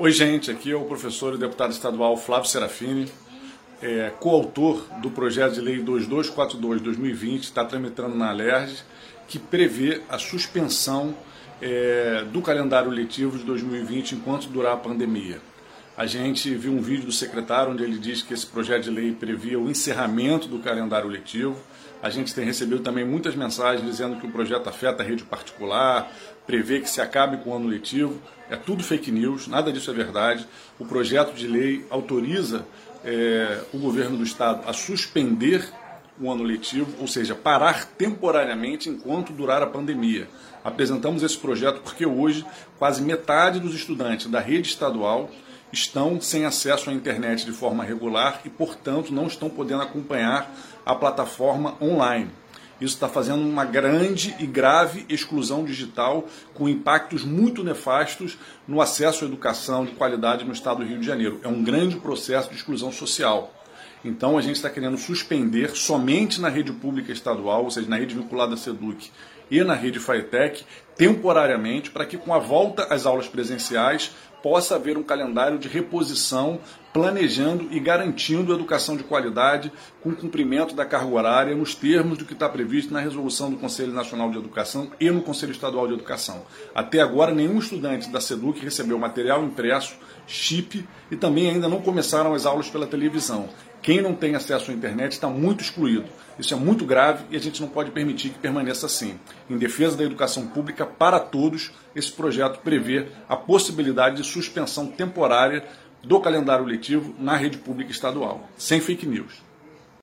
Oi, gente, aqui é o professor e deputado estadual Flávio Serafini, é, coautor do projeto de lei 2242-2020, está tramitando na ALERJ, que prevê a suspensão é, do calendário letivo de 2020 enquanto durar a pandemia. A gente viu um vídeo do secretário onde ele diz que esse projeto de lei previa o encerramento do calendário letivo. A gente tem recebido também muitas mensagens dizendo que o projeto afeta a rede particular, prevê que se acabe com o ano letivo. É tudo fake news, nada disso é verdade. O projeto de lei autoriza é, o governo do estado a suspender o ano letivo, ou seja, parar temporariamente enquanto durar a pandemia. Apresentamos esse projeto porque hoje quase metade dos estudantes da rede estadual estão sem acesso à internet de forma regular e, portanto, não estão podendo acompanhar a plataforma online. Isso está fazendo uma grande e grave exclusão digital, com impactos muito nefastos no acesso à educação de qualidade no estado do Rio de Janeiro. É um grande processo de exclusão social. Então a gente está querendo suspender somente na rede pública estadual, ou seja, na rede vinculada à SEDUC e na rede FAETEC, temporariamente, para que com a volta às aulas presenciais possa haver um calendário de reposição, planejando e garantindo educação de qualidade com cumprimento da carga horária nos termos do que está previsto na resolução do Conselho Nacional de Educação e no Conselho Estadual de Educação. Até agora, nenhum estudante da SEDUC recebeu material impresso, chip e também ainda não começaram as aulas pela televisão. Quem não tem acesso à internet está muito excluído. Isso é muito grave e a gente não pode permitir que permaneça assim. Em defesa da educação pública para todos, esse projeto prevê a possibilidade de suspensão temporária do calendário letivo na rede pública estadual, sem fake news.